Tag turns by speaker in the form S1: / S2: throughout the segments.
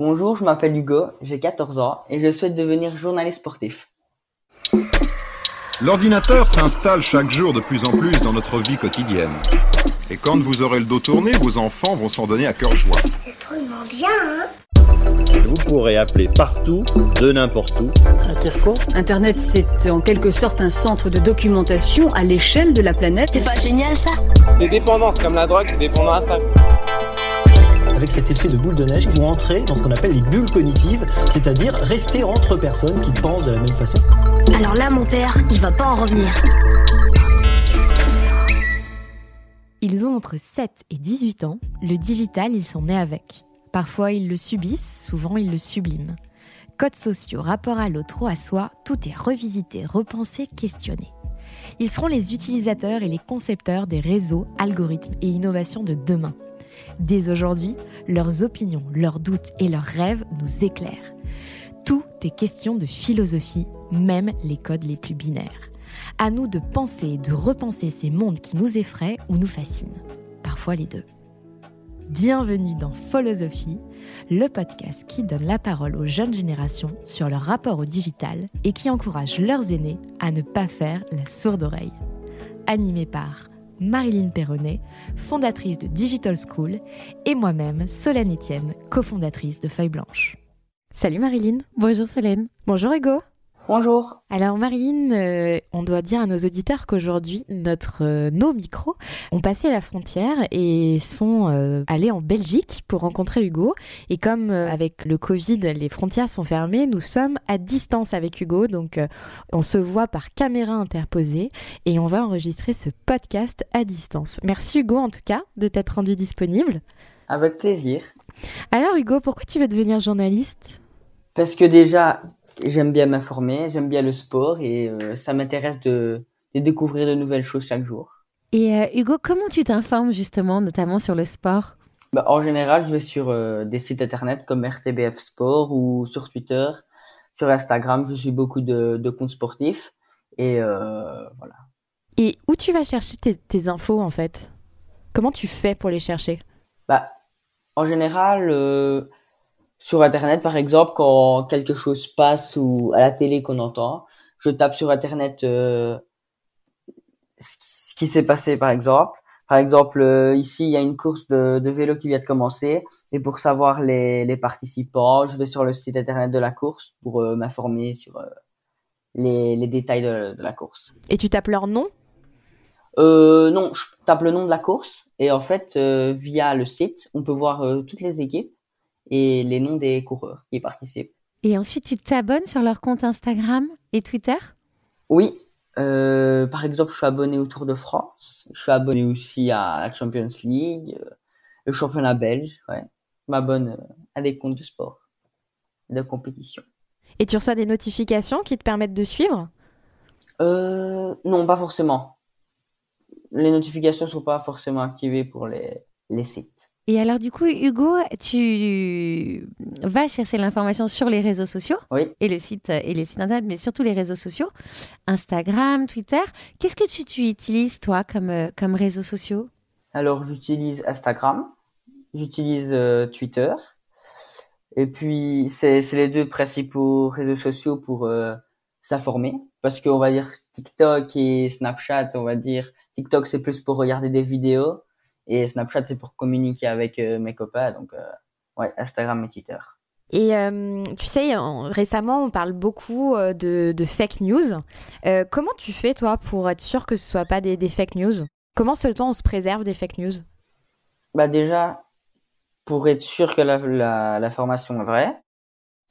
S1: Bonjour, je m'appelle Hugo, j'ai 14 ans et je souhaite devenir journaliste sportif.
S2: L'ordinateur s'installe chaque jour de plus en plus dans notre vie quotidienne. Et quand vous aurez le dos tourné, vos enfants vont s'en donner à cœur joie.
S3: C'est drôlement bien, hein?
S4: Vous pourrez appeler partout, de n'importe où.
S5: Internet, c'est en quelque sorte un centre de documentation à l'échelle de la planète.
S3: C'est pas génial ça?
S6: Des dépendances comme la drogue, c'est dépendant à ça.
S7: Avec cet effet de boule de neige, vous entrez dans ce qu'on appelle les bulles cognitives, c'est-à-dire rester entre personnes qui pensent de la même façon.
S3: Alors là, mon père, il va pas en revenir.
S8: Ils ont entre 7 et 18 ans, le digital, ils sont nés avec. Parfois, ils le subissent, souvent, ils le subliment. Codes sociaux, rapport à l'autre ou à soi, tout est revisité, repensé, questionné. Ils seront les utilisateurs et les concepteurs des réseaux, algorithmes et innovations de demain. Dès aujourd'hui, leurs opinions, leurs doutes et leurs rêves nous éclairent. Tout est question de philosophie, même les codes les plus binaires. À nous de penser et de repenser ces mondes qui nous effraient ou nous fascinent. Parfois les deux. Bienvenue dans Philosophie, le podcast qui donne la parole aux jeunes générations sur leur rapport au digital et qui encourage leurs aînés à ne pas faire la sourde oreille. Animé par Marilyn Perronnet, fondatrice de Digital School, et moi-même, Solène Etienne, cofondatrice de Feuille Blanche. Salut Marilyn.
S9: Bonjour Solène.
S8: Bonjour Hugo.
S1: Bonjour.
S8: Alors Marilyn, euh, on doit dire à nos auditeurs qu'aujourd'hui, notre, euh, nos micros ont passé la frontière et sont euh, allés en Belgique pour rencontrer Hugo. Et comme euh, avec le Covid, les frontières sont fermées, nous sommes à distance avec Hugo. Donc on se voit par caméra interposée et on va enregistrer ce podcast à distance. Merci Hugo en tout cas de t'être rendu disponible.
S1: Avec plaisir.
S8: Alors Hugo, pourquoi tu veux devenir journaliste?
S1: Parce que déjà, j'aime bien m'informer, j'aime bien le sport et euh, ça m'intéresse de, de découvrir de nouvelles choses chaque jour.
S9: Et euh, Hugo, comment tu t'informes justement, notamment sur le sport?
S1: Bah, en général, je vais sur euh, des sites internet comme RTBF Sport ou sur Twitter. Sur Instagram, je suis beaucoup de, de comptes sportifs. Et voilà.
S8: Et où tu vas chercher tes, tes infos en fait? Comment tu fais pour les chercher?
S1: Bah, en général, sur Internet, par exemple, quand quelque chose passe ou à la télé qu'on entend, je tape sur Internet euh, ce qui- s'est passé, par exemple. Par exemple, euh, ici, il y a une course de, de vélo qui vient de commencer. Et pour savoir les, les participants, je vais sur le site Internet de la course pour euh, m'informer sur euh, les, les détails de, de la course.
S8: Et tu tapes leur nom?
S1: Euh, non, je tape le nom de la course et en fait, euh, via le site, on peut voir toutes les équipes et les noms des coureurs qui participent.
S9: Et ensuite, tu t'abonnes sur leur compte Instagram et Twitter?
S1: Oui, euh, par exemple, je suis abonné au Tour de France, je suis abonné aussi à la Champions League, euh, le championnat belge, ouais. Je m'abonne euh, à des comptes de sport, de compétition.
S8: Et tu reçois des notifications qui te permettent de suivre?
S1: Euh, non, pas forcément. Les notifications sont pas forcément activées pour les, les sites.
S9: Et alors, du coup, Hugo, tu vas chercher l'information sur les réseaux sociaux
S1: Oui.
S9: et le site et les sites internet, mais surtout les réseaux sociaux, Instagram, Twitter. Qu'est-ce que tu, tu utilises toi comme euh, comme réseaux sociaux?
S1: Alors, j'utilise Instagram, j'utilise euh, Twitter, et puis c'est c'est les deux principaux réseaux sociaux pour euh, s'informer, parce qu'on va dire TikTok et Snapchat, on va dire TikTok c'est plus pour regarder des vidéos, et Snapchat c'est pour communiquer avec euh, mes copains, donc euh, ouais, Instagram et Twitter.
S8: Et euh, tu sais, en- récemment, on parle beaucoup de, de fake news. Euh, comment tu fais, toi, pour être sûr que ce soit pas des, des fake news? Comment seulement on se préserve des fake news?
S1: Bah déjà, pour être sûr que la, la, la formation est vraie,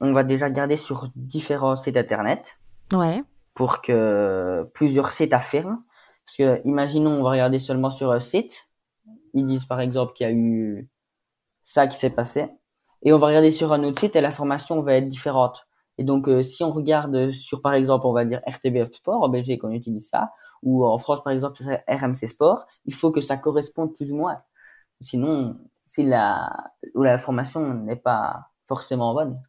S1: on va déjà garder sur différents sites internet.
S8: Ouais.
S1: pour que plusieurs sites affirment. Parce que, imaginons, on va regarder seulement sur un site. Ils disent par exemple qu'il y a eu ça qui s'est passé. Et on va regarder sur un autre site et l'information va être différente. Et donc, euh, si on regarde sur, par exemple, on va dire RTBF Sport, en Belgique, on utilise ça, ou en France, par exemple, c'est RMC Sport, il faut que ça corresponde plus ou moins. Sinon, si la, ou l'information n'est pas forcément bonne,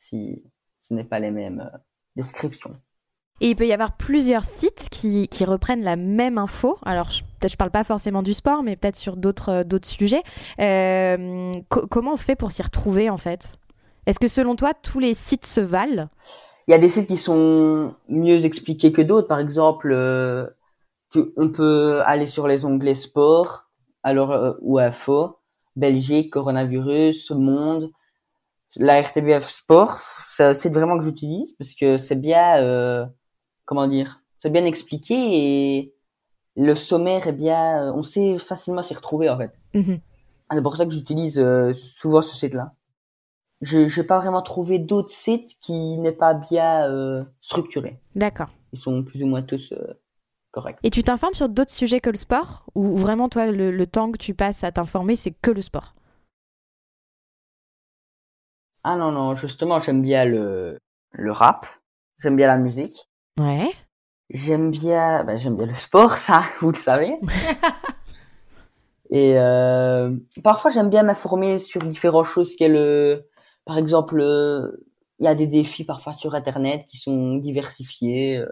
S1: si ce n'est pas les mêmes euh, descriptions.
S8: Et il peut y avoir plusieurs sites qui, qui reprennent la même info. Alors, je, peut-être je parle pas forcément du sport, mais peut-être sur d'autres euh, d'autres sujets. Euh, co- comment on fait pour s'y retrouver en fait? Est-ce que selon toi, tous les sites se valent?
S1: Il y a des sites qui sont mieux expliqués que d'autres. Par exemple, euh, on peut aller sur les onglets sport, alors ou info, Belgique, coronavirus, monde. La RTBF Sport, c'est vraiment que j'utilise parce que c'est bien, comment dire, c'est bien expliqué et le sommaire est bien, on sait facilement s'y retrouver en fait.
S8: Mhm.
S1: C'est pour ça que j'utilise euh, souvent ce site-là. Je n'ai pas vraiment trouvé d'autres sites qui n'est pas bien euh, structurés.
S8: D'accord.
S1: Ils sont plus ou moins tous euh, corrects.
S8: Et tu t'informes sur d'autres sujets que le sport? Ou vraiment, toi, le, le temps que tu passes à t'informer, c'est que le sport?
S1: Ah non, non, justement, j'aime bien le, le rap. J'aime bien la musique.
S8: Ouais.
S1: J'aime bien, ben, j'aime bien le sport, ça, vous le savez. Et euh, parfois, j'aime bien m'informer sur différentes choses. Qu'est le, par exemple, euh, il y a des défis parfois sur Internet qui sont diversifiés, euh,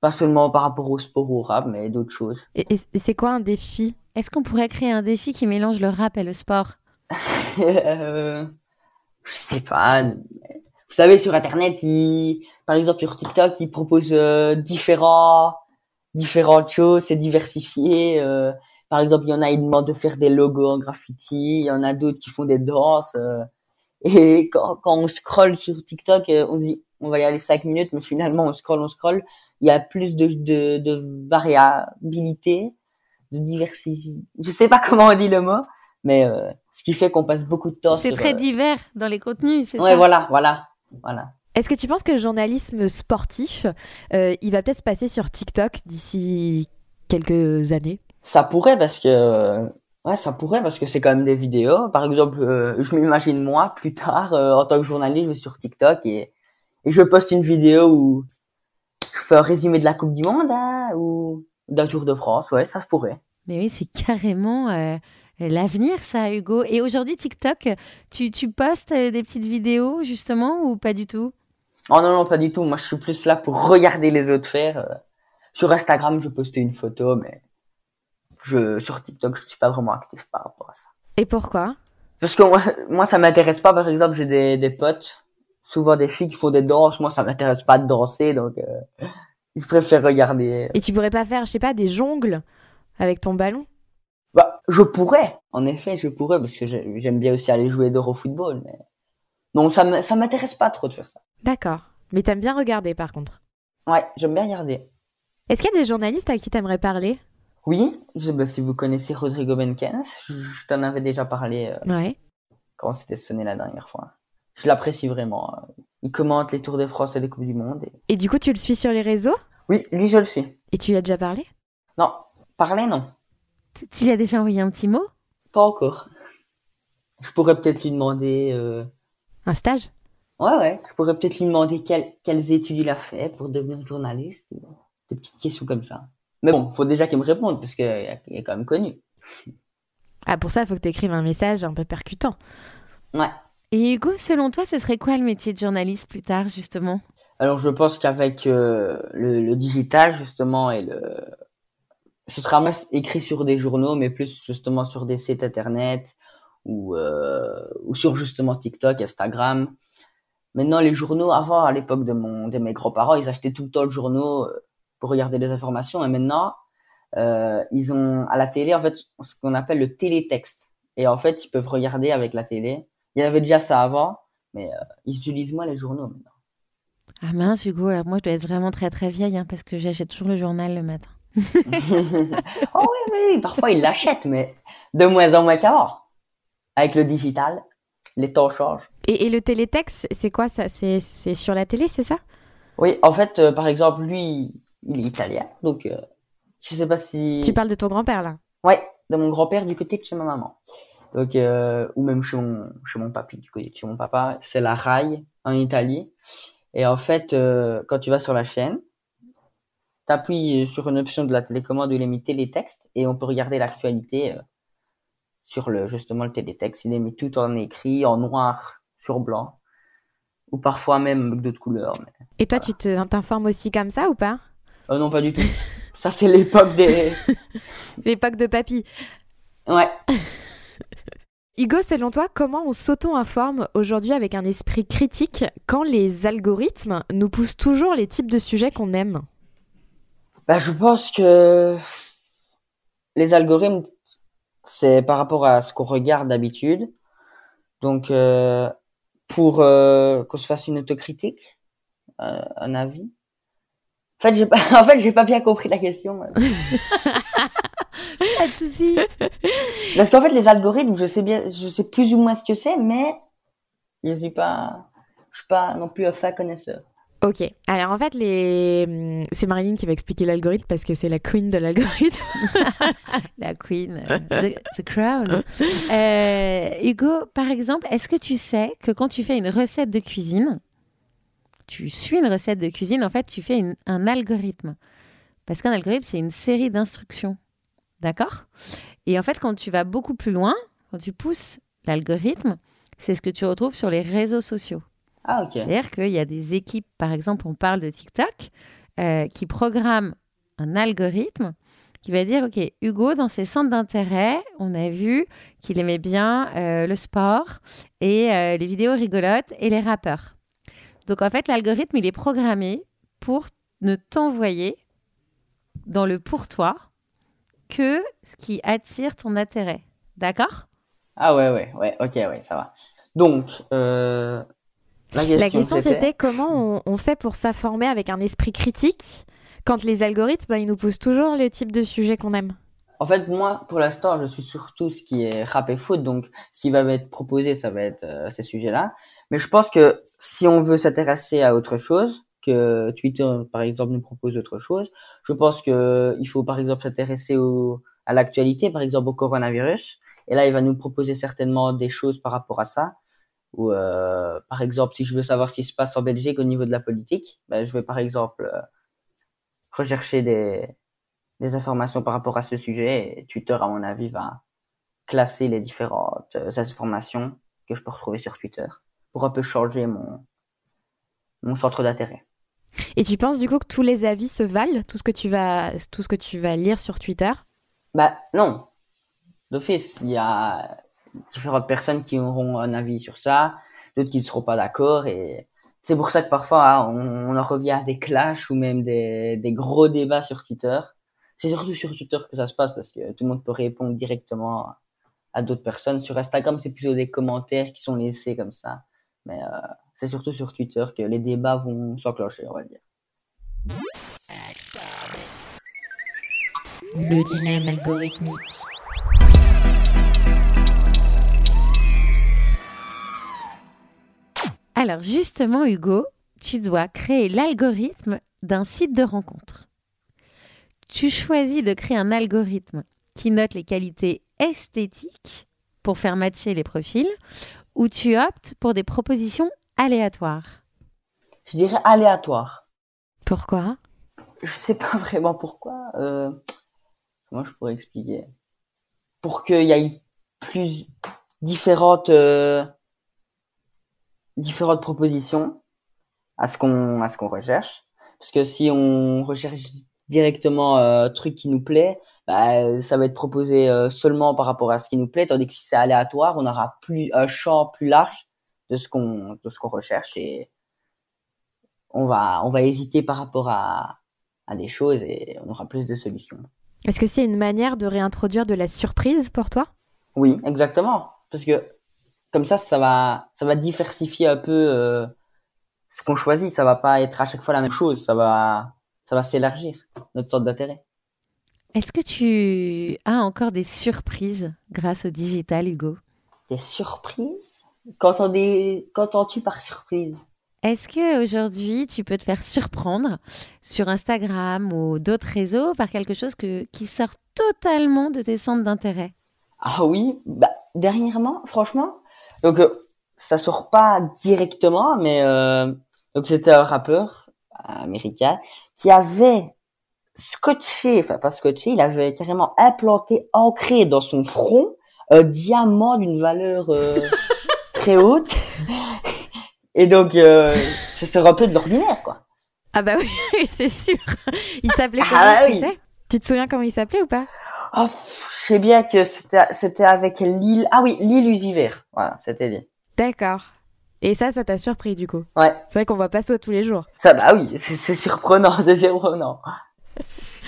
S1: pas seulement par rapport au sport ou au rap, mais d'autres choses.
S8: Et, et- et c'est quoi un défi?
S9: Est-ce qu'on pourrait créer un défi qui mélange le rap et le sport?
S1: Euh, je sais pas. Vous savez, sur Internet, ils, par exemple, sur TikTok, ils proposent euh, différents, différentes choses, c'est diversifié. euh, par exemple, il y en a, ils demandent de faire des logos en graffiti. Il y en a d'autres qui font des danses. euh, et quand, quand on scrolle sur TikTok, on dit, on va y aller cinq minutes, mais finalement, on scrolle, on scrolle. Il y a plus de, de, de variabilité, de diversité. Je sais pas comment on dit le mot, mais euh, ce qui fait qu'on passe beaucoup de temps
S9: C'est très
S1: euh,
S9: divers dans les contenus, c'est
S1: Ouais,
S9: ça?
S1: voilà, voilà, voilà.
S8: Est-ce que tu penses que le journalisme sportif, euh, il va peut-être se passer sur TikTok d'ici quelques années?
S1: Ça pourrait parce que ouais, ça pourrait parce que c'est quand même des vidéos. Par exemple, euh, je m'imagine moi plus tard euh, en tant que journaliste, je vais sur TikTok et, et je poste une vidéo où je fais un résumé de la Coupe du Monde hein, ou d'un Tour de France. Ouais, ça se pourrait.
S9: Mais oui, c'est carrément euh, l'avenir, ça, Hugo. Et aujourd'hui, TikTok, tu, tu postes euh, des petites vidéos, justement, ou pas du tout?
S1: Oh non non, pas du tout. Moi, je suis plus là pour regarder les autres faire. Sur Instagram, je postais une photo, mais je sur TikTok, je suis pas vraiment actif par rapport à ça.
S8: Et pourquoi?
S1: Parce que moi, moi ça m'intéresse pas. Par exemple, j'ai des, des potes, souvent des filles qui font des danses. Moi, ça m'intéresse pas de danser, donc euh, je préfère regarder.
S8: Et tu pourrais pas faire, je sais pas, des jongles avec ton ballon?
S1: Je pourrais. En effet, je pourrais parce que j'ai- j'aime bien aussi aller jouer d'euro football, mais non, ça m'intéresse pas trop de faire ça.
S8: D'accord. Mais t'aimes bien regarder par contre.
S1: Ouais, j'aime bien regarder.
S8: Est-ce qu'il y a des journalistes à qui t'aimerais parler?
S1: Oui, je sais pas si vous connaissez Rodrigo Benkens. Je, je t'en avais déjà parlé euh,
S8: Ouais.
S1: quand c'était sonné la dernière fois. Je l'apprécie vraiment. euh. Il commente les Tours de France et les Coupes du Monde. et-
S8: Et du coup, tu le suis sur les réseaux?
S1: Oui, lui, je le suis.
S8: Et tu lui as déjà parlé?
S1: Non, parler, non.
S9: Tu- Tu lui as déjà envoyé un petit mot?
S1: Pas encore. Je pourrais peut-être lui demander. Euh...
S8: Un stage?
S1: Ouais, ouais. Je pourrais peut-être lui demander quel- quelles études il a fait pour devenir journaliste. ou Des petites questions comme ça. Mais bon, faut déjà qu'il me réponde parce qu'il est il est quand même connu.
S8: Ah, pour ça, il faut que tu écrives un message un peu percutant.
S1: Ouais.
S9: Et Hugo, selon toi, ce serait quoi le métier de journaliste plus tard, justement?
S1: Alors je pense qu'avec euh, le, le digital justement et le ce sera moins écrit sur des journaux mais plus justement sur des sites internet ou euh, ou sur justement TikTok, Instagram. Maintenant les journaux avant à l'époque de mon de mes grands-parents, ils achetaient tout le temps le journaux euh, pour regarder les informations et maintenant euh, ils ont à la télé en fait ce qu'on appelle le télétexte et en fait ils peuvent regarder avec la télé. Il y avait déjà ça avant mais euh, ils utilisent moins les journaux maintenant.
S9: Ah mince, Hugo, alors moi, je dois être vraiment très très vieille, hein, parce que j'achète toujours le journal le matin.
S1: Oh oui, parfois ils l'achètent, mais de moins en moins qu'avant. Avec le digital, les temps changent.
S8: Et, et le télétexte, c'est quoi ça? C'est c'est sur la télé, c'est ça?
S1: Oui, en fait, euh, par exemple, lui, il est italien, donc euh, je sais pas si...
S8: Tu parles de ton grand-père là?
S1: Ouais, de mon grand-père du côté de chez ma maman. Donc, euh, ou même chez mon, chez mon papy, du côté de chez mon papa, c'est la RAI en Italie. Et en fait, euh, quand tu vas sur la chaîne, tu appuies sur une option de la télécommande où il est mis télétexte et on peut regarder l'actualité euh, sur le, justement le télétexte. Il est mis tout en écrit, en noir sur blanc, ou parfois même avec d'autres couleurs. mais-
S8: Et toi, tu t'informes aussi comme ça ou pas?
S1: Euh, non, pas du tout. Ça, c'est l'époque des.
S8: L'époque de papy.
S1: Ouais.
S8: Hugo, selon toi, comment on s'auto-informe aujourd'hui avec un esprit critique quand les algorithmes nous poussent toujours les types de sujets qu'on aime?
S1: Bah, je pense que les algorithmes, c'est par rapport à ce qu'on regarde d'habitude. Donc, euh, pour euh, qu'on se fasse une autocritique, euh, un avis. En fait, j'ai pas, en fait, j'ai pas bien compris la question.
S9: Pas de souci.
S1: Parce qu'en fait, les algorithmes, je sais bien, je sais plus ou moins ce que c'est, mais je suis pas, je suis pas non plus un fin connaisseur.
S8: Ok, alors en fait, les... hum, c'est Marilyn qui va expliquer l'algorithme parce que c'est la queen de l'algorithme.
S9: La queen, euh, the, the crown. Euh, Hugo, par exemple, est-ce que tu sais que quand tu fais une recette de cuisine, tu suis une recette de cuisine, en fait, tu fais un algorithme. Parce qu'un algorithme, c'est une série d'instructions. D'accord? Et en fait, quand tu vas beaucoup plus loin, quand tu pousses l'algorithme, c'est ce que tu retrouves sur les réseaux sociaux.
S1: Ah.
S9: C'est-à-dire qu'il y a des équipes, par exemple, on parle de TikTok, euh, qui programment un algorithme qui va dire, OK, Hugo, dans ses centres d'intérêt, on a vu qu'il aimait bien euh, le sport et euh, les vidéos rigolotes et les rappeurs. Donc, en fait, l'algorithme, il est programmé pour ne t'envoyer dans le pour toi que ce qui attire ton intérêt. D'accord?
S1: Ah ouais, ouais, ouais, ok, ouais, ça va. Donc, euh, la question,
S8: c'était comment on, on fait pour s'informer avec un esprit critique quand les algorithmes, bah, ils nous poussent toujours le type de sujet qu'on aime.
S1: En fait, moi, pour l'instant, je suis surtout ce qui est rap et foot, donc qui va m'être proposé, ça va être euh, ces sujets-là. Mais je pense que si on veut s'intéresser à autre chose, que Twitter, par exemple, nous propose autre chose, je pense que il faut, par exemple, s'intéresser à l'actualité, par exemple, au coronavirus. Et là, il va nous proposer certainement des choses par rapport à ça. Ou, euh, par exemple, si je veux savoir ce qui se passe en Belgique au niveau de la politique, ben, je vais, par exemple, euh, rechercher des, des informations par rapport à ce sujet et Twitter, à mon avis, va classer les différentes euh, informations que je peux retrouver sur Twitter pour un peu changer mon, mon centre d'intérêt.
S8: Et tu penses du coup que tous les avis se valent, tout ce que tu vas, tout ce que tu vas lire sur Twitter?
S1: Bah non, d'office, il y a différentes personnes qui auront un avis sur ça, d'autres qui ne seront pas d'accord et c'est pour ça que parfois hein, on, en revient à des clashs ou même des, des gros débats sur Twitter. C'est surtout sur Twitter que ça se passe parce que tout le monde peut répondre directement à d'autres personnes. Sur Instagram, c'est plutôt des commentaires qui sont laissés comme ça. Mais euh, c'est surtout sur Twitter que les débats vont s'enclencher, on va dire.
S10: Le dilemme algorithmique.
S9: Alors justement, Hugo, tu dois créer l'algorithme d'un site de rencontre. Tu choisis de créer un algorithme qui note les qualités esthétiques pour faire matcher les profils ou tu optes pour des propositions aléatoires
S1: Je dirais aléatoire.
S8: Pourquoi?
S1: Je sais pas vraiment pourquoi. Euh, comment je pourrais expliquer? Pour qu'il y ait plus différentes euh, différentes propositions à ce qu'on à ce qu'on recherche. Parce que si on recherche directement euh, un truc qui nous plaît, bah, ça va être proposé euh, seulement par rapport à ce qui nous plaît, tandis que si c'est aléatoire, on aura plus un champ plus large de ce qu'on de ce qu'on recherche et on va on va hésiter par rapport à à des choses et on aura plus de solutions.
S8: Est-ce que c'est une manière de réintroduire de la surprise pour toi?
S1: Oui, exactement. Parce que comme ça, ça va, ça va diversifier un peu euh, ce qu'on choisit. Ça va pas être à chaque fois la même chose. Ça va, ça va s'élargir notre sorte d'intérêt.
S9: Est-ce que tu as encore des surprises grâce au digital, Hugo?
S1: Des surprises? Qu'entends-tu par surprise
S9: Est-ce que aujourd'hui tu peux te faire surprendre sur Instagram ou d'autres réseaux par quelque chose que, qui sort totalement de tes centres d'intérêt?
S1: Ah oui, bah, dernièrement, franchement. Donc, euh, ça sort pas directement, mais euh, donc c'était un rappeur américain qui avait scotché, enfin pas scotché, il avait carrément implanté, ancré dans son front un diamant d'une valeur euh, très haute. Et donc, euh, c'est un peu de l'ordinaire, quoi.
S8: Ah bah oui, c'est sûr. Il s'appelait
S1: Ah bah
S8: tu
S1: oui.
S8: sais? Tu te souviens comment il s'appelait ou pas?
S1: Oh, je sais bien que c'était c'était avec l'île. Ah oui, l'île Usiver. Voilà, c'était lui.
S8: D'accord. Et ça, ça t'a surpris du coup?
S1: Ouais.
S8: C'est vrai qu'on voit pas ça tous les jours.
S1: Ça, bah oui, c'est surprenant, c'est surprenant.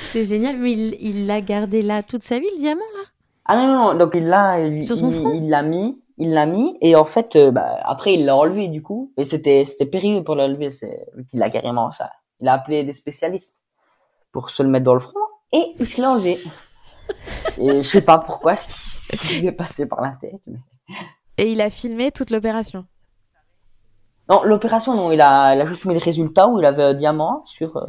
S9: C'est génial, mais il il l'a gardé là toute sa vie, le diamant, là?
S1: Ah non, non, non, donc il l'a, il l'a mis, il l'a mis, et en fait, euh, bah, après il l'a enlevé du coup, et c'était, c'était périlleux pour l'enlever, c'est, il a carrément ça. Il a appelé des spécialistes pour se le mettre dans le front, et il se l'a enlevé. Et je sais pas pourquoi, ce qui est passé par la tête. mais-
S8: Et il a filmé toute l'opération.
S1: Non, l'opération, non, il a, il a juste mis le résultat où il avait un diamant sur. euh,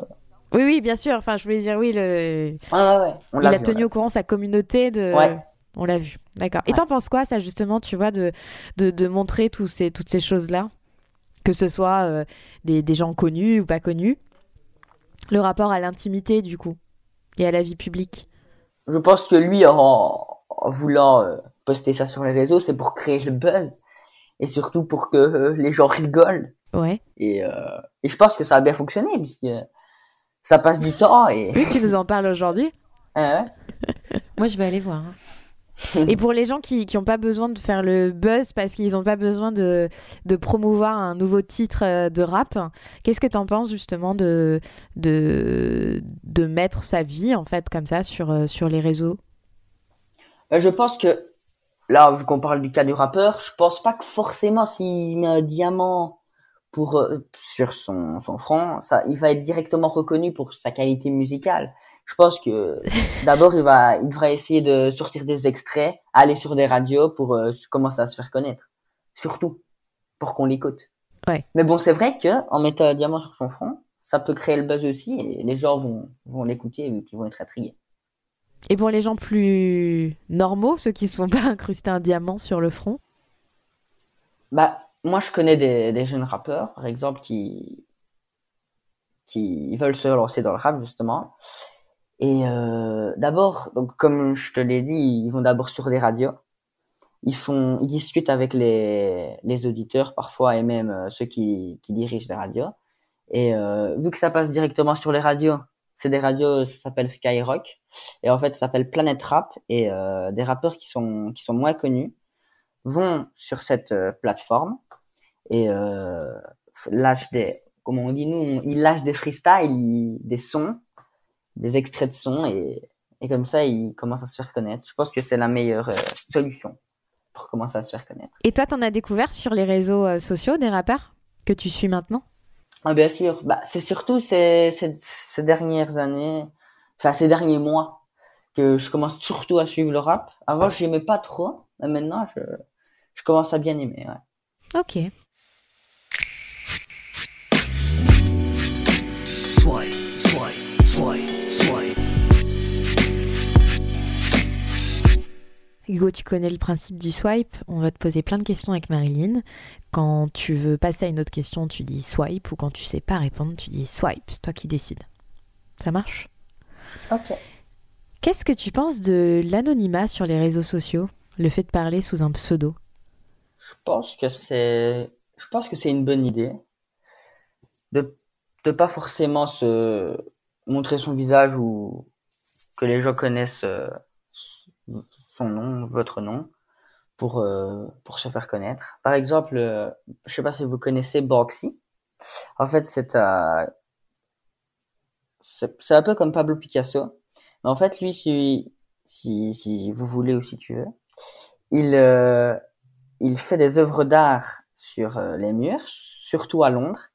S8: Oui, oui, bien sûr. Enfin, je voulais dire, oui, le...
S1: Ouais, ouais, ouais. On
S8: il a
S1: vu,
S8: tenu au courant sa communauté de.
S1: Ouais.
S8: On l'a vu. D'accord. Et t'en penses quoi, ça, justement, tu vois, de, de, de montrer tous ces, toutes ces choses-là? Que ce soit euh, des, des gens connus ou pas connus Le rapport à l'intimité, du coup, et à la vie publique.
S1: Je pense que lui, en, en voulant euh, poster ça sur les réseaux, c'est pour créer le buzz et surtout pour que euh, les gens rigolent.
S8: Ouais.
S1: Et, euh, et je pense que ça a bien fonctionné puisque ça passe du temps et.
S8: Oui, tu nous en parles aujourd'hui.
S1: Hein,
S9: Moi, je vais aller voir. hein.
S8: Et pour les gens qui n'ont pas besoin de faire le buzz parce qu'ils n'ont pas besoin de, de promouvoir un nouveau titre euh, de rap, qu'est-ce que tu en penses justement de, de, de mettre sa vie en fait comme ça sur, euh, sur les réseaux?
S1: Ben, je pense que là, vu qu'on parle du cas du rappeur, je pense pas que forcément s'il met un diamant pour euh, sur son, son front, ça, il va être directement reconnu pour sa qualité musicale. Je pense que d'abord il va, il devra essayer de sortir des extraits, aller sur des radios pour euh, commencer à se faire connaître, surtout pour qu'on l'écoute.
S8: Ouais.
S1: Mais bon, c'est vrai que en mettant un diamant sur son front, ça peut créer le buzz aussi et les gens vont vont l'écouter vu qu'ils vont être intrigués.
S8: Et pour les gens plus normaux, ceux qui ne se font pas incruster un diamant sur le front?
S1: Bah, moi, je connais des, des jeunes rappeurs, par exemple, qui, qui veulent se lancer dans le rap, justement. Et euh, d'abord, donc, comme je te l'ai dit, ils vont d'abord sur des radios. Ils font, ils discutent avec les, les auditeurs parfois et même euh, ceux qui, qui dirigent les radios. Et euh, vu que ça passe directement sur les radios, c'est des radios, ça s'appelle Skyrock. Et en fait, ça s'appelle Planet Rap. Et euh, des rappeurs qui sont, qui sont moins connus vont sur cette euh, plateforme et lâchent des, comment on dit nous, ils lâchent des freestyles, des sons, des extraits de sons et, et comme ça ils commencent à se faire connaître. Je pense que c'est la meilleure euh, solution pour commencer à se faire connaître.
S8: Et toi, t'en as découvert sur les réseaux euh, sociaux des rappeurs que tu suis maintenant?
S1: Ah bien sûr, bah c'est surtout ces, ces, ces dernières années, enfin ces derniers mois que je commence surtout à suivre le rap. Avant j'aimais pas trop, mais maintenant je, je commence à bien aimer. Ouais.
S8: Ok. Hugo, tu connais le principe du swipe. On va te poser plein de questions avec Marilyn. Quand tu veux passer à une autre question, tu dis swipe. Ou quand tu sais pas répondre, tu dis swipe. C'est toi qui décides. Ça marche?
S1: Ok.
S8: Qu'est-ce que tu penses de l'anonymat sur les réseaux sociaux? Le fait de parler sous un pseudo?
S1: Je pense que c'est, je pense que c'est une bonne idée de de pas forcément se montrer son visage ou que les gens connaissent euh, son nom, votre nom, pour euh, pour se faire connaître. Par exemple, euh, je sais pas si vous connaissez Banksy. En fait, c'est un c'est un peu comme Pablo Picasso. Mais en fait, lui, si si vous voulez ou si tu veux, il euh, il fait des œuvres d'art sur euh, les murs, surtout à Londres.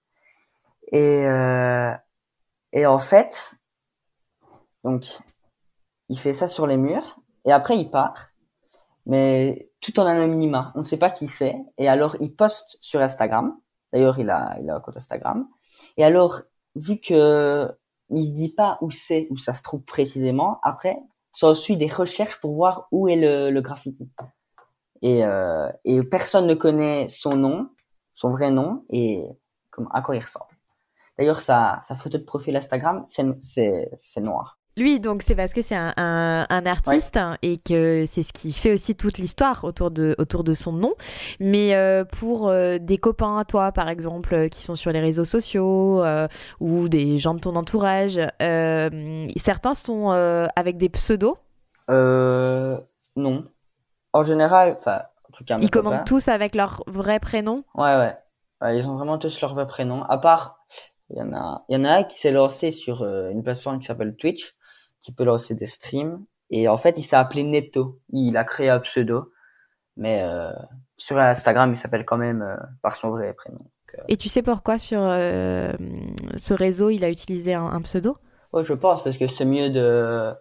S1: Et, euh, et en fait, donc, il fait ça sur les murs, et après il part, mais tout en anonymat. On ne sait pas qui c'est, et alors il poste sur Instagram. D'ailleurs, il a, il a un compte Instagram. Et alors, vu que il se dit pas où c'est, où ça se trouve précisément, après, ça suit des recherches pour voir où est le, le graffiti. Et, euh, et personne ne connaît son nom, son vrai nom et comme, à quoi il ressemble. D'ailleurs, sa, sa photo de profil Instagram, c'est noir.
S8: Lui, donc, c'est parce que c'est un, un- un artiste hein, et que c'est ce qui fait aussi toute l'histoire autour de, autour de son nom. Mais euh, pour euh, des copains à toi, par exemple, euh, qui sont sur les réseaux sociaux euh, ou des gens de ton entourage, certains sont avec des pseudos?
S1: Euh, non. En général, enfin, en tout cas,
S8: Ils commandent tous avec leur vrai prénom?
S1: Ouais, ouais. Ouais, ils ont vraiment tous leur vrai prénom. À part, il y en a, il y en a un qui s'est lancé sur une plateforme qui s'appelle Twitch, qui peut lancer des streams. Et en fait, il s'est appelé Netto. Il a créé un pseudo. Mais euh, sur Instagram, il s'appelle quand même euh, par son vrai prénom.
S8: Et tu sais pourquoi sur euh, ce réseau, il a utilisé un, un pseudo?
S1: Ouais, je pense, parce que c'est mieux de,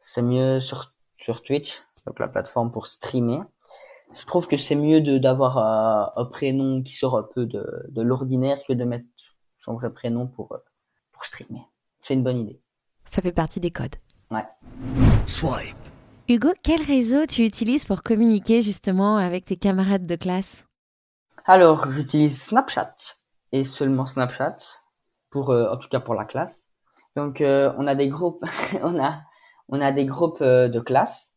S1: c'est mieux sur, sur Twitch, donc la plateforme pour streamer. Je trouve que c'est mieux de, d'avoir un, un prénom qui sort un peu de, de l'ordinaire que de mettre son vrai prénom pour, euh, pour streamer. C'est une bonne idée.
S8: Ça fait partie des codes.
S1: Ouais.
S11: Swipe.
S9: Hugo, quel réseau tu utilises pour communiquer justement avec tes camarades de classe?
S1: Alors, j'utilise Snapchat et seulement Snapchat pour, euh, en tout cas pour la classe. Donc, euh, on a des groupes, on a, on a des groupes euh, de classe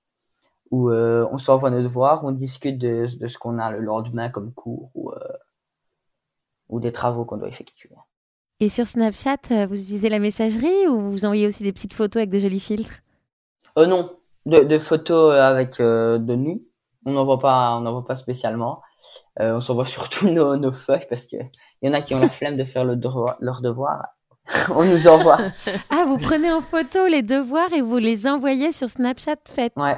S1: où euh, on s'envoie nos devoirs, on discute de, de ce qu'on a le lendemain comme cours ou, euh, ou des travaux qu'on doit effectuer.
S9: Et sur Snapchat, euh, vous utilisez la messagerie ou vous envoyez aussi des petites photos avec de jolis filtres?
S1: Euh, non, de, de photos euh, avec euh, de nous, on n'en voit pas, on voit pas spécialement. Euh, on s'envoie surtout nos, nos feuilles parce que il y en a qui ont la flemme de faire le devoir, leur devoir. on nous envoie.
S9: Ah, vous prenez en photo les devoirs et vous les envoyez sur Snapchat fait.
S1: Ouais.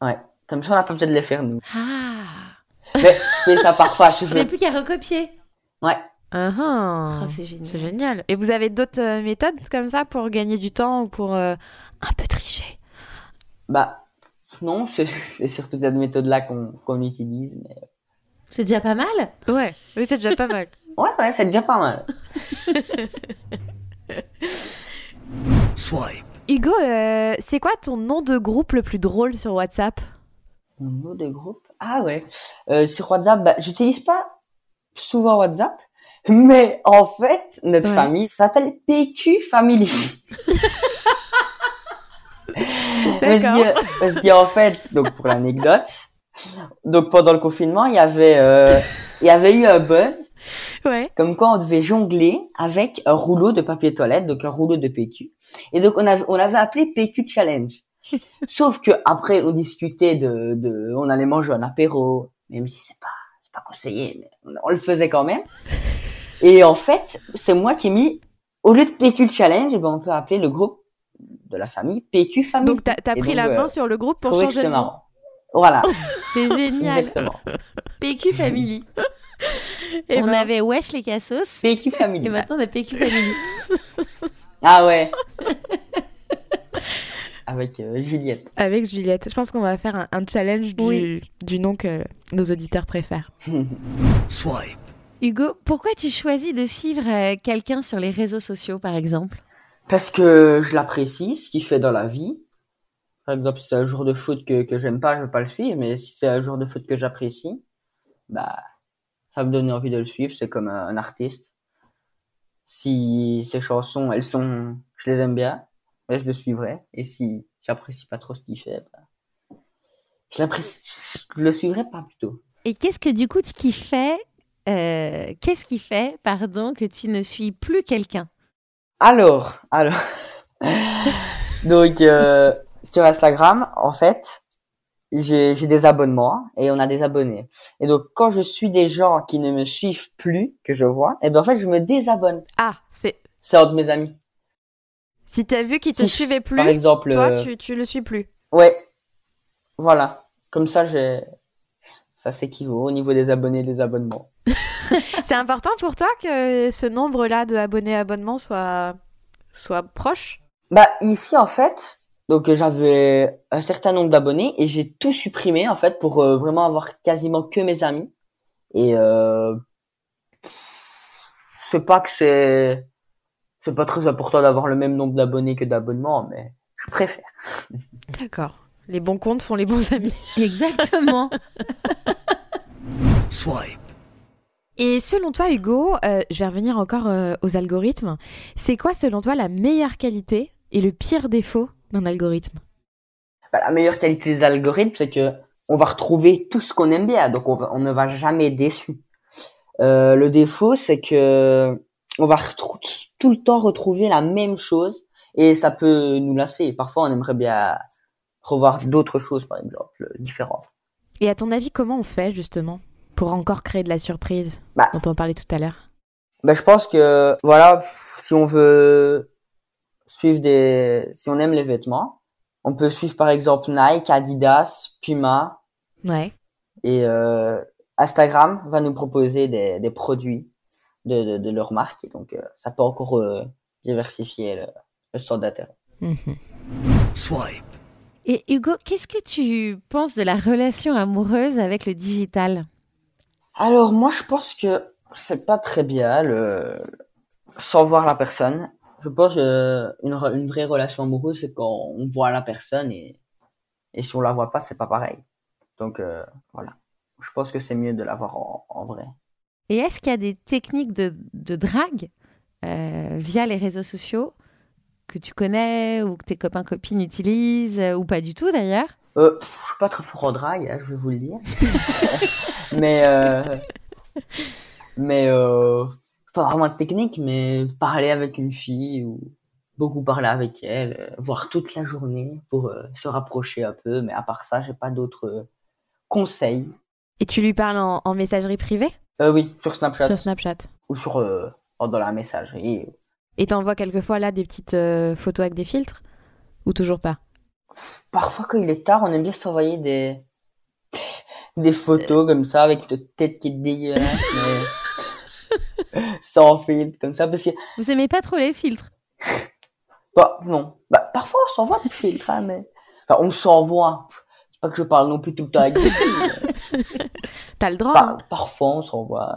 S1: Ouais. Comme ça, on n'a pas besoin de les faire, nous.
S9: Ah
S1: Mais je fais ça parfois. Je
S9: Vous n'avez plus qu'à recopier.
S1: Ouais.
S8: Ah ah.
S9: Oh, c'est génial.
S8: C'est génial. Et vous avez d'autres euh, méthodes comme ça pour gagner du temps ou pour euh, un peu tricher?
S1: Bah, non, c'est surtout cette méthode-là qu'on utilise. Mais...
S9: C'est déjà pas mal?
S8: Ouais, oui, c'est déjà pas mal.
S1: Ouais, ouais, c'est déjà pas mal.
S11: Swipe.
S8: Hugo, euh, c'est quoi ton nom de groupe le plus drôle sur WhatsApp?
S1: Mon mot de groupe? Ah ouais. Euh, sur WhatsApp, bah, j'utilise pas souvent WhatsApp, mais en fait, notre
S8: Ouais.
S1: famille s'appelle PQ Family. parce que, parce qu'en fait, donc pour l'anecdote, donc pendant le confinement, il y avait, euh, il y avait eu un buzz.
S8: Ouais.
S1: Comme quoi on devait jongler avec un rouleau de papier toilette, donc un rouleau de PQ. Et donc on avait, on avait appelé PQ Challenge. Sauf que après on discutait de, de, on allait manger un apéro, même si c'est pas, c'est pas conseillé, mais on, on le faisait quand même. Et en fait, c'est moi qui ai mis, au lieu de PQ Challenge, ben on peut appeler le groupe de la famille PQ Family.
S8: Donc t'as t'as
S1: Et
S8: pris
S1: donc,
S8: la
S1: euh,
S8: main sur le groupe pour changer
S1: c'était
S8: le nom.
S1: marrant. Voilà.
S9: C'est génial.
S1: Exactement.
S9: PQ Family. On
S8: ben.
S9: avait Wesh les Cassos.
S1: PQ Family.
S9: Et maintenant on a PQ Family.
S1: Ah ouais. Avec euh, Juliette.
S8: Avec Juliette. Je pense qu'on va faire un, un challenge du, du nom que nos auditeurs préfèrent.
S11: Swipe.
S9: Hugo, pourquoi tu choisis de suivre euh, quelqu'un sur les réseaux sociaux par exemple?
S1: Parce que je l'apprécie, ce qu'il fait dans la vie. Par exemple, si c'est un jour de foot que, que j'aime pas, je vais pas le suivre, mais si c'est un jour de foot que j'apprécie, bah, ça me donne envie de le suivre, c'est comme un, un artiste. Si ses chansons, elles sont, je les aime bien, ben, je le suivrai. Et si j'apprécie pas trop ce qu'il fait, bah, je je le suivrai pas plutôt.
S9: Et qu'est-ce que du coup qui fait euh, Qu'est-ce qui fait, pardon, que tu ne suis plus quelqu'un?
S1: Alors, alors, donc euh, sur Instagram, en fait, j'ai des abonnements et on a des abonnés. Et donc quand je suis des gens qui ne me suivent plus, que je vois, et ben en fait je me désabonne.
S8: Ah, c'est.
S1: C'est un de mes amis.
S8: Si t'as vu qu'il te
S1: Si
S8: suivait plus,
S1: par exemple,
S8: toi,
S1: euh,
S8: tu, tu le suis plus.
S1: Ouais, voilà. Comme ça, j'ai ça s'équivaut au niveau des abonnés et des abonnements.
S8: C'est important pour toi que ce nombre-là de abonnés abonnements soit, soit proche?
S1: Bah ici en fait, donc euh, j'avais un certain nombre d'abonnés et j'ai tout supprimé en fait pour euh, vraiment avoir quasiment que mes amis. Et euh, c'est pas que c'est c'est pas très important d'avoir le même nombre d'abonnés que d'abonnements, mais je préfère.
S8: D'accord. Les bons comptes font les bons amis.
S9: Exactement.
S11: Swipe.
S8: Et selon toi, Hugo, euh, je vais revenir encore euh, aux algorithmes. C'est quoi, selon toi, la meilleure qualité et le pire défaut d'un algorithme?
S1: Bah, la meilleure qualité des algorithmes, c'est que on va retrouver tout ce qu'on aime bien, donc on, va- on ne va jamais être déçu. Euh, le défaut, c'est que on va tout le temps retrouver la même chose et ça peut nous lasser. Parfois, on aimerait bien revoir d'autres choses, par exemple, différentes.
S8: Et à ton avis, comment on fait, justement, pour encore créer de la surprise
S1: Bah.
S8: dont on parlait tout à l'heure
S1: Ben, je pense que, voilà, si on veut suivre des, si on aime les vêtements, on peut suivre par exemple Nike, Adidas, Puma,
S8: Ouais.
S1: et euh, Instagram va nous proposer des, des produits de, de, de leur marque, et donc euh, ça peut encore euh, diversifier le, le sort d'intérêt.
S8: Mhm.
S11: Swipe.
S9: Et Hugo, qu'est-ce que tu penses de la relation amoureuse avec le digital?
S1: Alors moi je pense que c'est pas très bien sans voir la personne. Je pense que une, re- une vraie relation amoureuse c'est quand on voit la personne et et si on la voit pas c'est pas pareil. Donc euh, voilà. Je pense que c'est mieux de la voir en, vrai.
S9: Et est-ce qu'il y a des techniques de, de drague euh, via les réseaux sociaux que tu connais ou que tes copains copines utilisent euh, ou pas du tout d'ailleurs?
S1: Euh, pff, je suis pas très fort en drague, hein, je vais vous le dire. mais euh, mais euh, pas vraiment de technique, mais parler avec une fille ou beaucoup parler avec elle, euh, voir toute la journée pour se rapprocher un peu. Mais à part ça, j'ai pas d'autres conseils.
S8: Et tu lui parles en, en messagerie privée?
S1: Euh, oui, sur Snapchat
S8: Sur Snapchat.
S1: ou sur dans la messagerie.
S8: Et t'envoies quelquefois là des petites photos avec des filtres? Ou toujours pas?
S1: Parfois, quand il est tard, on aime bien s'envoyer des des photos comme ça avec notre tête qui est dégueulasse, mais sans filtre comme ça, parce que
S9: Vous aimez pas trop les filtres?
S1: Bah, non. Bah, parfois, on s'envoie des filtres, hein, mais... Enfin, on s'envoie. C'est pas que je parle non plus tout le temps avec des filles, mais
S8: T'as le droit.
S1: par-
S8: hein.
S1: Parfois, on s'envoie.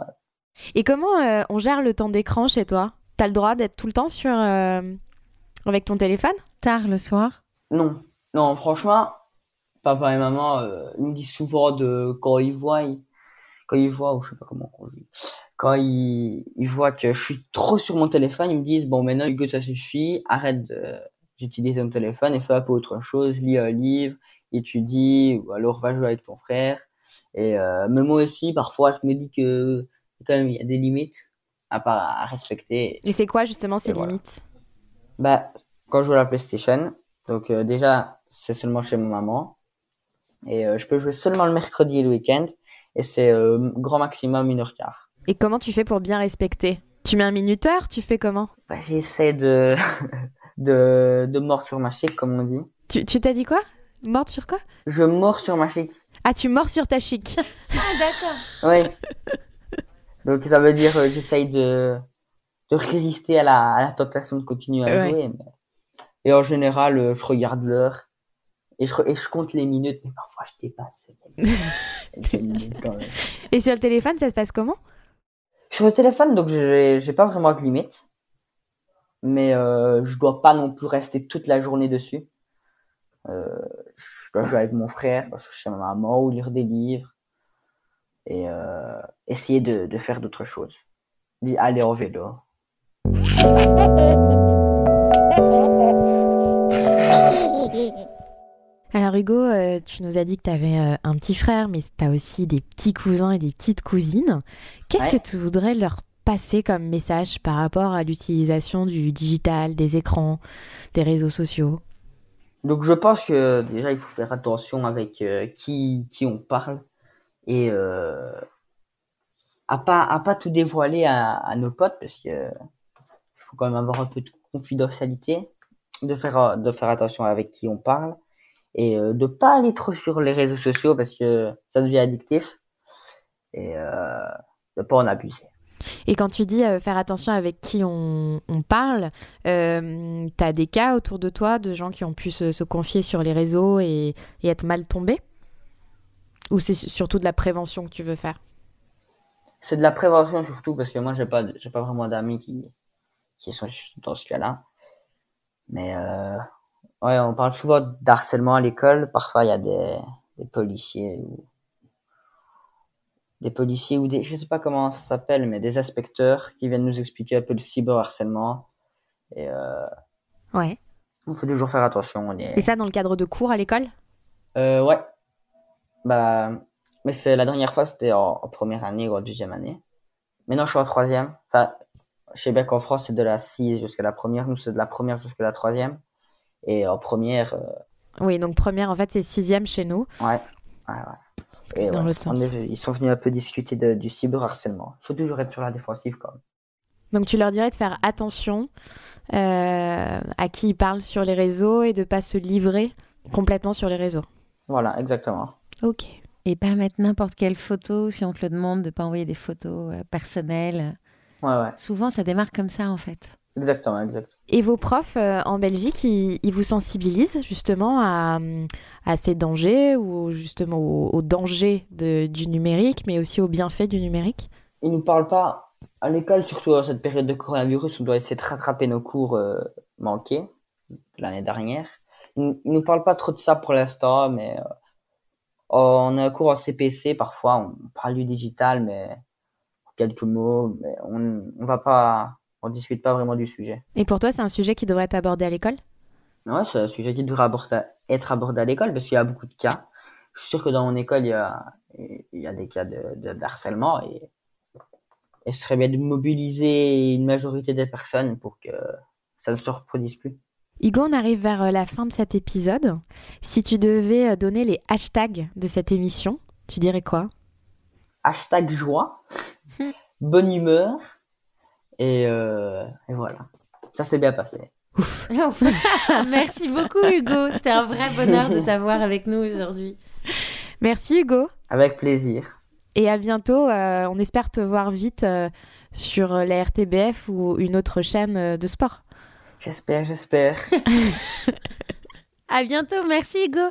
S8: Et comment euh, on gère le temps d'écran chez toi? T'as le droit d'être tout le temps sur euh, avec ton téléphone?
S9: Tard le soir?
S1: Non. Non, franchement, papa et maman, euh, me disent souvent de, quand ils voient, ils- quand ils voient, ou je sais pas comment on dit, quand ils, ils voient que je suis trop sur mon téléphone, ils me disent, bon, maintenant, Hugo, ça suffit, arrête d'utiliser mon téléphone et fais un peu autre chose, lis un livre, étudie, ou alors va jouer avec ton frère. Et euh, mais moi aussi, parfois, je me dis que quand même, il y a des limites à, respecter.
S8: Et c'est quoi justement ces
S1: Et voilà.
S8: limites?
S1: Bah, quand je joue à la PlayStation, donc euh, déjà, c'est seulement chez ma maman. Et euh, je peux jouer seulement le mercredi et le week-end. Et c'est euh, grand maximum une heure quart.
S8: Et comment tu fais pour bien respecter? Tu mets un minuteur? Tu fais comment?
S1: Bah, j'essaie de, de, de mordre sur ma chic, comme on dit.
S8: Tu tu t'as dit quoi? Morte sur quoi?
S1: Je mords sur ma chic.
S8: Ah, tu mords sur ta chic.
S9: Ah d'accord.
S1: Oui. Donc ça veut dire euh, j'essaye de, de résister à la, à la tentation de continuer à
S8: Ouais.
S1: jouer. mais- Et en général, euh, je regarde l'heure et je, et je compte les minutes, mais parfois je dépasse. quelques minutes quand même.
S8: Et sur le téléphone, ça se passe comment?
S1: Sur le téléphone, donc j'ai j'ai pas vraiment de limite, mais euh, je dois pas non plus rester toute la journée dessus. Euh, je dois jouer avec mon frère, chercher ma maman ou lire des livres et euh, essayer de, de faire d'autres choses. Aller en vélo.
S8: Euh, tu nous as dit que tu avais un petit frère, mais tu as aussi des petits cousins et des petites cousines. Qu'est-ce
S1: Ouais.
S8: que tu voudrais leur passer comme message par rapport à l'utilisation du digital, des écrans, des réseaux sociaux?
S1: Donc je pense que déjà il faut faire attention avec euh, qui qui on parle et euh, à pas à pas tout dévoiler à, à nos potes parce que il faut quand même avoir un peu de confidentialité, de faire euh, de faire attention avec qui on parle et euh, de pas aller trop sur les réseaux sociaux parce que ça devient addictif et euh, de pas en abuser.
S8: Et quand tu dis euh, faire attention avec qui on, on parle, euh, tu as des cas autour de toi de gens qui ont pu se, se confier sur les réseaux et, et être mal tombés? Ou c'est surtout de la prévention que tu veux faire?
S1: C'est de la prévention surtout parce que moi j'ai pas j'ai pas vraiment d'amis qui qui sont dans ce cas-là. Mais euh, Ouais, on parle souvent d'harcèlement à l'école. Parfois, il y a des, des policiers ou des policiers ou des, je sais pas comment ça s'appelle, mais des inspecteurs qui viennent nous expliquer un peu le cyberharcèlement. Et euh,
S8: Ouais.
S1: il faut toujours faire attention. On est...
S8: Et ça dans le cadre de cours à l'école?
S1: Euh, ouais. Bah, mais c'est la dernière fois, c'était en, en première année ou en deuxième année. Maintenant, je suis en troisième. Enfin, je sais bien qu'en France, c'est de la 6 jusqu'à la première. Nous, c'est de la première jusqu'à la troisième. Et en première, euh,
S8: Oui, donc première, en fait, c'est sixième chez nous.
S1: ouais. ouais, ouais. Et
S8: Dans
S1: ouais,
S8: sens.
S1: est- ils sont venus un peu discuter de- du cyberharcèlement. Il faut toujours être sur la défensive quand même.
S8: Donc tu leur dirais de faire attention euh, à qui ils parlent sur les réseaux et de pas se livrer complètement sur les réseaux.
S1: Voilà, exactement.
S8: Ok.
S9: Et pas mettre n'importe quelle photo si on te le demande, de pas envoyer des photos euh, personnelles.
S1: Ouais, ouais.
S9: Souvent, ça démarre comme ça, en fait.
S1: Exactement, exact.
S8: Et vos profs euh, en Belgique, ils, vous sensibilisent justement à, à ces dangers ou justement aux, dangers du numérique, mais aussi aux bienfaits du numérique?
S1: Ils nous parlent pas à l'école, surtout à cette période de coronavirus, on doit essayer de rattraper nos cours euh, manqués l'année dernière. Ils, ils nous parlent pas trop de ça pour l'instant, mais euh, on a un cours en CPC, parfois on parle du digital, mais quelques mots, mais on, on va pas, on discute pas vraiment du sujet.
S8: Et pour toi, c'est un sujet qui devrait être abordé à l'école?
S1: Ouais, c'est un sujet qui devrait aborder- être abordé à l'école parce qu'il y a beaucoup de cas. Je suis sûr que dans mon école, il y a, il y a des cas de, de, d'harcèlement et, et ce serait bien de mobiliser une majorité des personnes pour que ça ne se reproduise plus.
S8: Hugo, on arrive vers euh, la fin de cet épisode. Si tu devais euh, donner les hashtags de cette émission, tu dirais quoi?
S1: Hashtag joie, bonne humeur et, euh, et voilà. Ça s'est bien passé.
S9: Merci beaucoup, Hugo. C'était un vrai bonheur de t'avoir avec nous aujourd'hui.
S8: Merci Hugo.
S1: Avec plaisir.
S8: Et à bientôt. euh, on espère te voir vite euh, sur la RTBF ou une autre chaîne euh, de sport.
S1: J'espère, j'espère.
S9: À bientôt. Merci, Hugo.